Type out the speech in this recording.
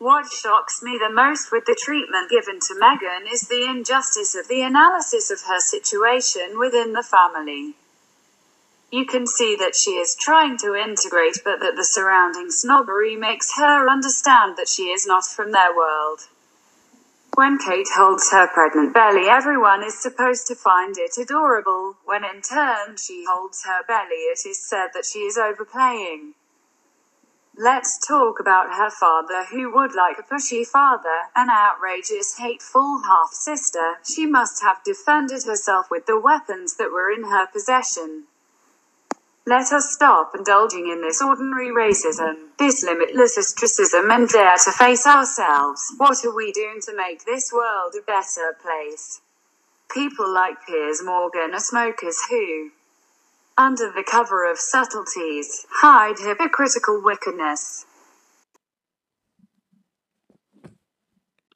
What shocks me the most with the treatment given to Meghan is the injustice of the analysis of her situation within the family. You can see that she is trying to integrate, but that the surrounding snobbery makes her understand that she is not from their world. When Kate holds her pregnant belly, everyone is supposed to find it adorable. When in turn she holds her belly, it is said that she is overplaying. Let's talk about her father, who would like a pushy father, an outrageous, hateful half sister. She must have defended herself with the weapons that were in her possession. Let us stop indulging in this ordinary racism, this limitless ostracism, and dare to face ourselves. What are we doing to make this world a better place? People like Piers Morgan are smokers who, under the cover of subtleties, hide hypocritical wickedness.